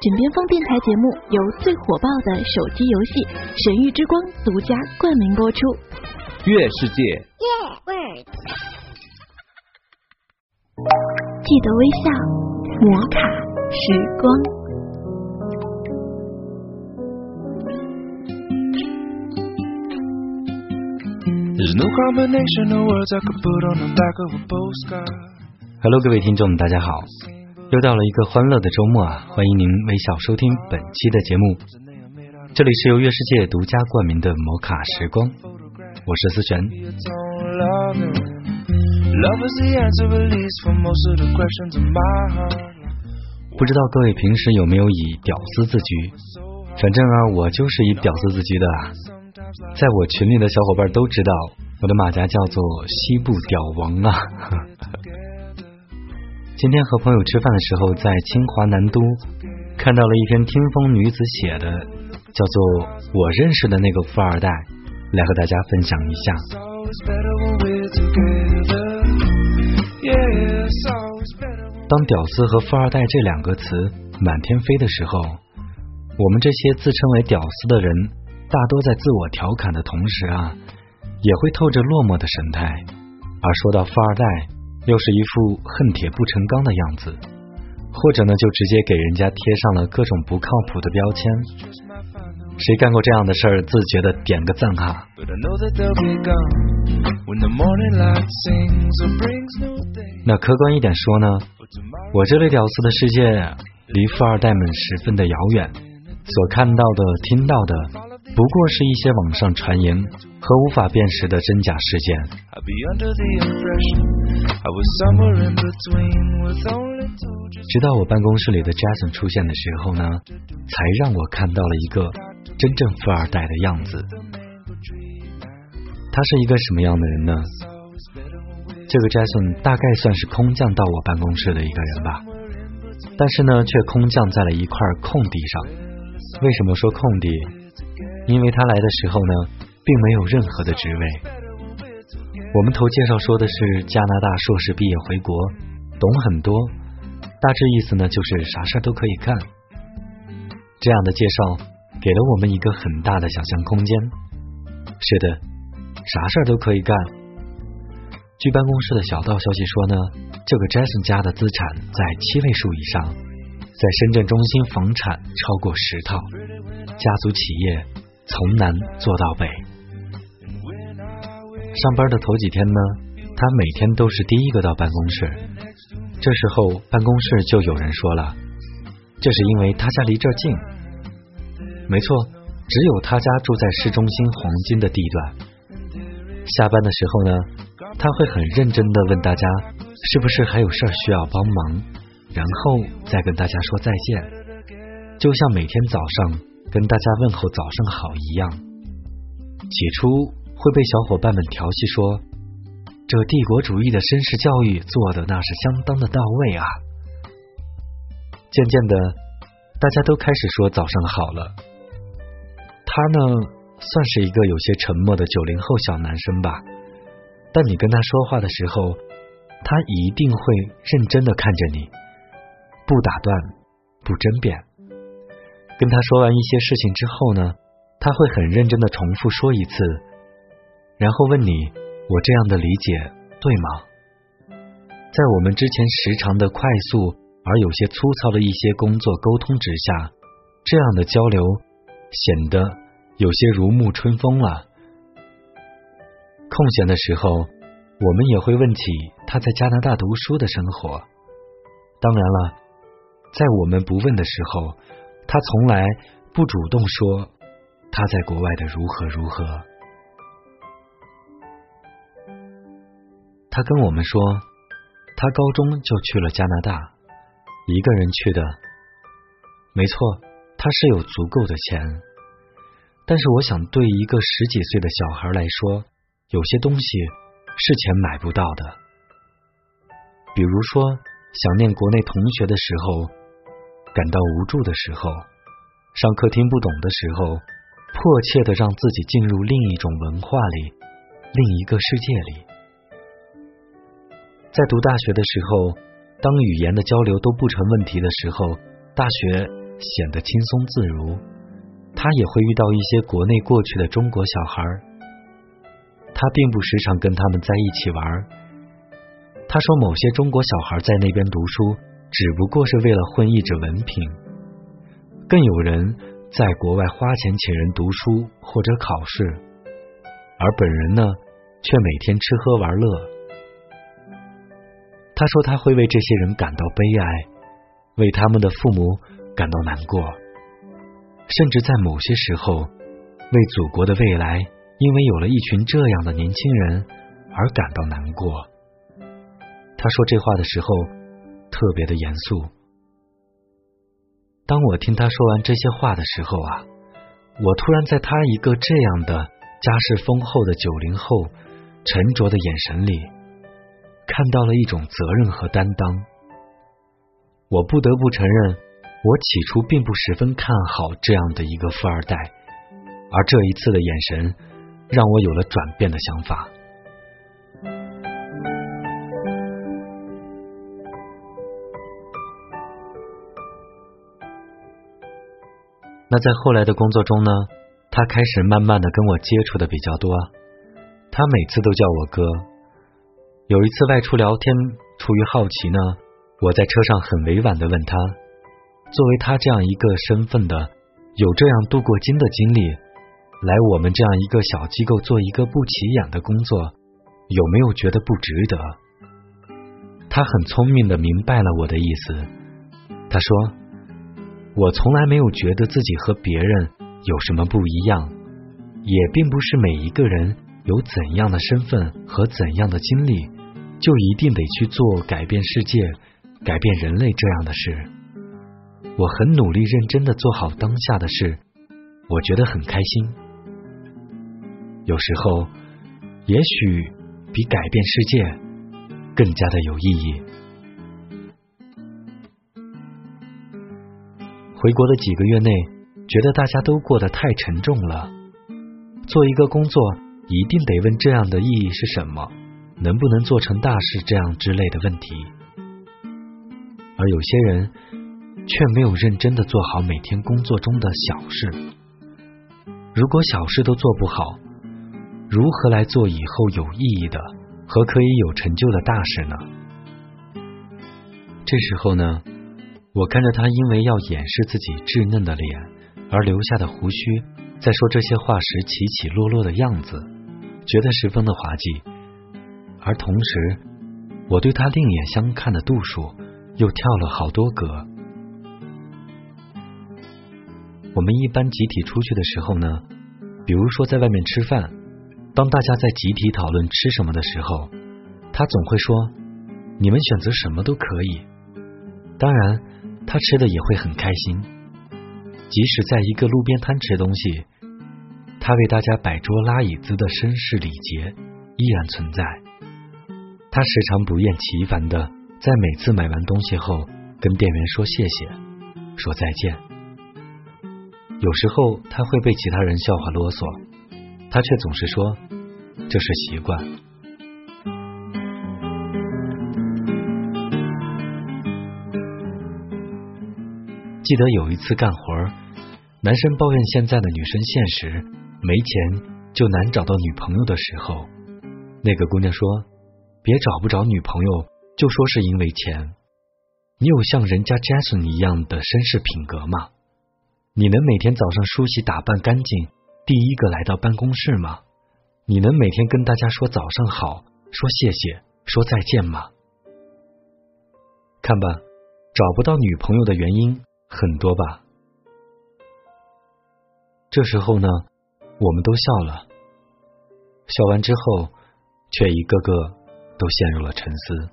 枕边风电台节目由最火爆的手机游戏《神域之光》独家冠名播出。月世界，记得微笑，摩卡时光。Hello，各位听众，大家好！又到了一个欢乐的周末啊，欢迎您微笑收听本期的节目。这里是由月世界独家冠名的摩卡时光，我是思璇。不知道各位平时有没有以屌丝自居？反正啊，我就是以屌丝自居的啊。在我群里的小伙伴都知道，我的马甲叫做西部屌王啊。今天和朋友吃饭的时候，在清华南都看到了一篇听风女子写的，叫做《我认识的那个富二代》，来和大家分享一下。当“屌丝”和“富二代”这两个词满天飞的时候，我们这些自称为“屌丝”的人。大多在自我调侃的同时啊，也会透着落寞的神态。而说到富二代，又是一副恨铁不成钢的样子，或者呢，就直接给人家贴上了各种不靠谱的标签。谁干过这样的事儿？自觉的点个赞哈。那客观一点说呢，我这类屌丝的世界离富二代们十分的遥远，所看到的、听到的。不过是一些网上传言和无法辨识的真假事件。直到我办公室里的 Jason 出现的时候呢，才让我看到了一个真正富二代的样子。他是一个什么样的人呢？这个 Jason 大概算是空降到我办公室的一个人吧，但是呢，却空降在了一块空地上。为什么说空地？因为他来的时候呢，并没有任何的职位。我们头介绍说的是加拿大硕士毕业回国，懂很多，大致意思呢就是啥事儿都可以干。这样的介绍给了我们一个很大的想象空间。是的，啥事儿都可以干。据办公室的小道消息说呢，这个 Jason 家的资产在七位数以上，在深圳中心房产超过十套，家族企业。从南做到北，上班的头几天呢，他每天都是第一个到办公室。这时候办公室就有人说了，这是因为他家离这儿近。没错，只有他家住在市中心黄金的地段。下班的时候呢，他会很认真的问大家是不是还有事儿需要帮忙，然后再跟大家说再见，就像每天早上。跟大家问候早上好一样，起初会被小伙伴们调戏说，这帝国主义的绅士教育做的那是相当的到位啊。渐渐的，大家都开始说早上好了。他呢，算是一个有些沉默的九零后小男生吧，但你跟他说话的时候，他一定会认真的看着你，不打断，不争辩。跟他说完一些事情之后呢，他会很认真的重复说一次，然后问你：“我这样的理解对吗？”在我们之前时常的快速而有些粗糙的一些工作沟通之下，这样的交流显得有些如沐春风了。空闲的时候，我们也会问起他在加拿大读书的生活。当然了，在我们不问的时候。他从来不主动说他在国外的如何如何。他跟我们说，他高中就去了加拿大，一个人去的。没错，他是有足够的钱。但是我想，对一个十几岁的小孩来说，有些东西是钱买不到的。比如说，想念国内同学的时候。感到无助的时候，上课听不懂的时候，迫切的让自己进入另一种文化里，另一个世界里。在读大学的时候，当语言的交流都不成问题的时候，大学显得轻松自如。他也会遇到一些国内过去的中国小孩他并不时常跟他们在一起玩他说，某些中国小孩在那边读书，只不过是为了混一纸文凭。更有人在国外花钱请人读书或者考试，而本人呢，却每天吃喝玩乐。他说，他会为这些人感到悲哀，为他们的父母感到难过，甚至在某些时候，为祖国的未来，因为有了一群这样的年轻人而感到难过。他说这话的时候特别的严肃。当我听他说完这些话的时候啊，我突然在他一个这样的家世丰厚的九零后沉着的眼神里，看到了一种责任和担当。我不得不承认，我起初并不十分看好这样的一个富二代，而这一次的眼神让我有了转变的想法。那在后来的工作中呢，他开始慢慢的跟我接触的比较多，他每次都叫我哥。有一次外出聊天，出于好奇呢，我在车上很委婉的问他，作为他这样一个身份的，有这样镀过金的经历，来我们这样一个小机构做一个不起眼的工作，有没有觉得不值得？他很聪明的明白了我的意思，他说。我从来没有觉得自己和别人有什么不一样，也并不是每一个人有怎样的身份和怎样的经历，就一定得去做改变世界、改变人类这样的事。我很努力、认真的做好当下的事，我觉得很开心。有时候，也许比改变世界更加的有意义。回国的几个月内，觉得大家都过得太沉重了。做一个工作，一定得问这样的意义是什么，能不能做成大事这样之类的问题。而有些人却没有认真的做好每天工作中的小事。如果小事都做不好，如何来做以后有意义的和可以有成就的大事呢？这时候呢？我看着他因为要掩饰自己稚嫩的脸而留下的胡须，在说这些话时起起落落的样子，觉得十分的滑稽。而同时，我对他另眼相看的度数又跳了好多格。我们一般集体出去的时候呢，比如说在外面吃饭，当大家在集体讨论吃什么的时候，他总会说：“你们选择什么都可以。”当然。他吃的也会很开心，即使在一个路边摊吃东西，他为大家摆桌拉椅子的绅士礼节依然存在。他时常不厌其烦的在每次买完东西后跟店员说谢谢，说再见。有时候他会被其他人笑话啰嗦，他却总是说这是习惯。记得有一次干活，男生抱怨现在的女生现实，没钱就难找到女朋友的时候，那个姑娘说：“别找不着女朋友，就说是因为钱。你有像人家 Jason 一样的绅士品格吗？你能每天早上梳洗打扮干净，第一个来到办公室吗？你能每天跟大家说早上好，说谢谢，说再见吗？看吧，找不到女朋友的原因。”很多吧。这时候呢，我们都笑了，笑完之后，却一个个都陷入了沉思。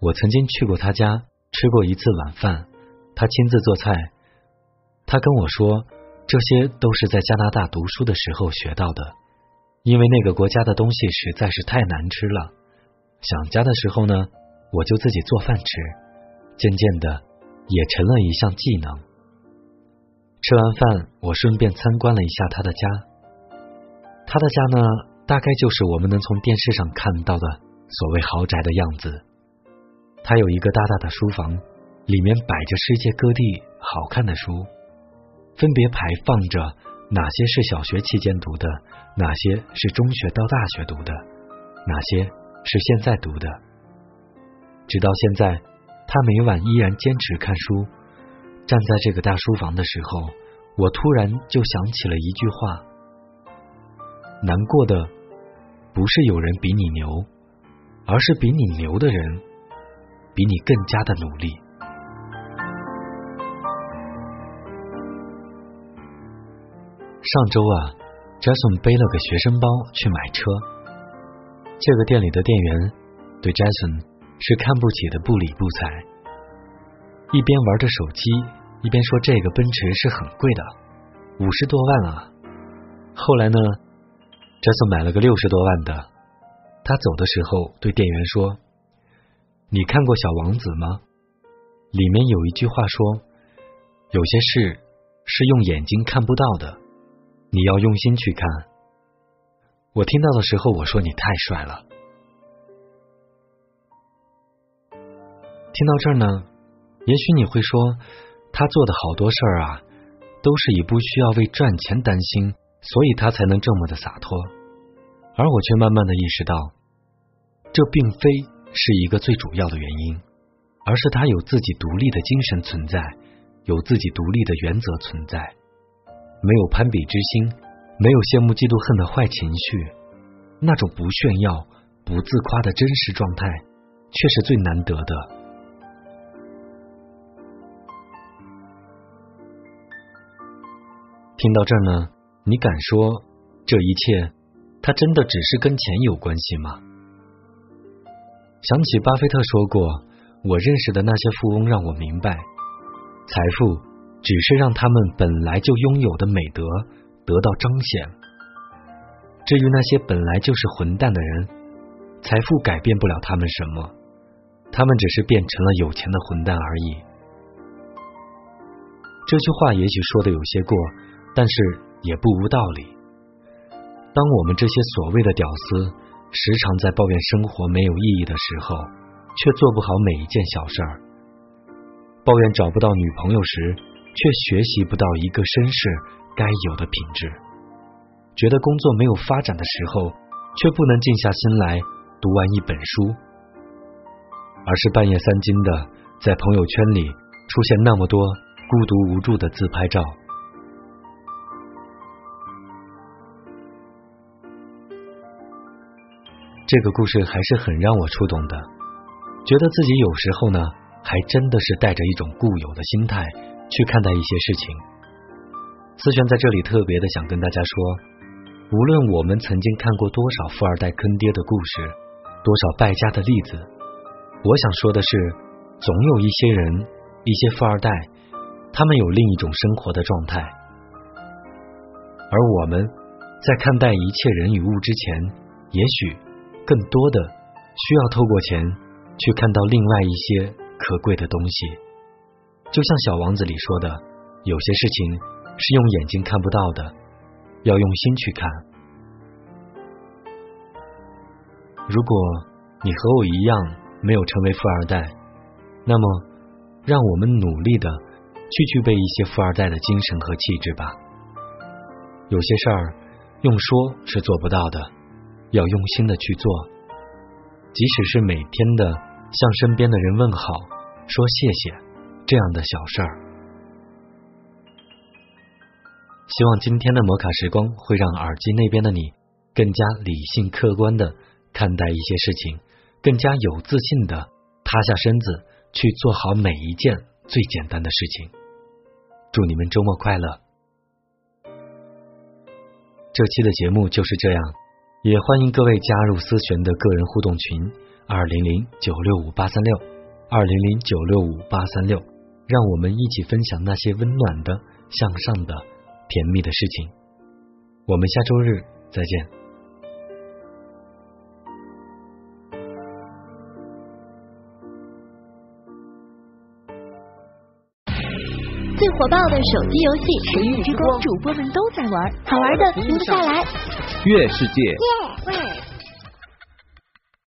我曾经去过他家吃过一次晚饭，他亲自做菜。他跟我说，这些都是在加拿大读书的时候学到的，因为那个国家的东西实在是太难吃了。想家的时候呢。我就自己做饭吃，渐渐的也成了一项技能。吃完饭，我顺便参观了一下他的家。他的家呢，大概就是我们能从电视上看到的所谓豪宅的样子。他有一个大大的书房，里面摆着世界各地好看的书，分别排放着哪些是小学期间读的，哪些是中学到大学读的，哪些是现在读的。直到现在，他每晚依然坚持看书。站在这个大书房的时候，我突然就想起了一句话：难过的不是有人比你牛，而是比你牛的人比你更加的努力。上周啊，Jason 背了个学生包去买车，这个店里的店员对 Jason 是看不起的不理不睬。一边玩着手机，一边说：“这个奔驰是很贵的，五十多万啊。”后来呢，这次买了个六十多万的。他走的时候对店员说：“你看过《小王子》吗？里面有一句话说，有些事是用眼睛看不到的，你要用心去看。”我听到的时候，我说：“你太帅了。”听到这儿呢。也许你会说，他做的好多事儿啊，都是以不需要为赚钱担心，所以他才能这么的洒脱。而我却慢慢的意识到，这并非是一个最主要的原因，而是他有自己独立的精神存在，有自己独立的原则存在，没有攀比之心，没有羡慕嫉妒恨的坏情绪，那种不炫耀、不自夸的真实状态，却是最难得的。听到这儿呢，你敢说这一切，它真的只是跟钱有关系吗？想起巴菲特说过：“我认识的那些富翁让我明白，财富只是让他们本来就拥有的美德得到彰显。至于那些本来就是混蛋的人，财富改变不了他们什么，他们只是变成了有钱的混蛋而已。”这句话也许说的有些过。但是也不无道理。当我们这些所谓的屌丝时常在抱怨生活没有意义的时候，却做不好每一件小事儿；抱怨找不到女朋友时，却学习不到一个绅士该有的品质；觉得工作没有发展的时候，却不能静下心来读完一本书，而是半夜三更的在朋友圈里出现那么多孤独无助的自拍照。这个故事还是很让我触动的，觉得自己有时候呢，还真的是带着一种固有的心态去看待一些事情。思璇在这里特别的想跟大家说，无论我们曾经看过多少富二代坑爹的故事，多少败家的例子，我想说的是，总有一些人，一些富二代，他们有另一种生活的状态，而我们在看待一切人与物之前，也许。更多的需要透过钱去看到另外一些可贵的东西，就像小王子里说的，有些事情是用眼睛看不到的，要用心去看。如果你和我一样没有成为富二代，那么让我们努力的去具备一些富二代的精神和气质吧。有些事儿用说是做不到的。要用心的去做，即使是每天的向身边的人问好、说谢谢这样的小事儿。希望今天的摩卡时光会让耳机那边的你更加理性客观的看待一些事情，更加有自信的塌下身子去做好每一件最简单的事情。祝你们周末快乐！这期的节目就是这样。也欢迎各位加入思璇的个人互动群二零零九六五八三六二零零九六五八三六，让我们一起分享那些温暖的、向上的、甜蜜的事情。我们下周日再见。最火爆的手机游戏《神域之光》，主播们都在玩，好玩的停不下来。月世界。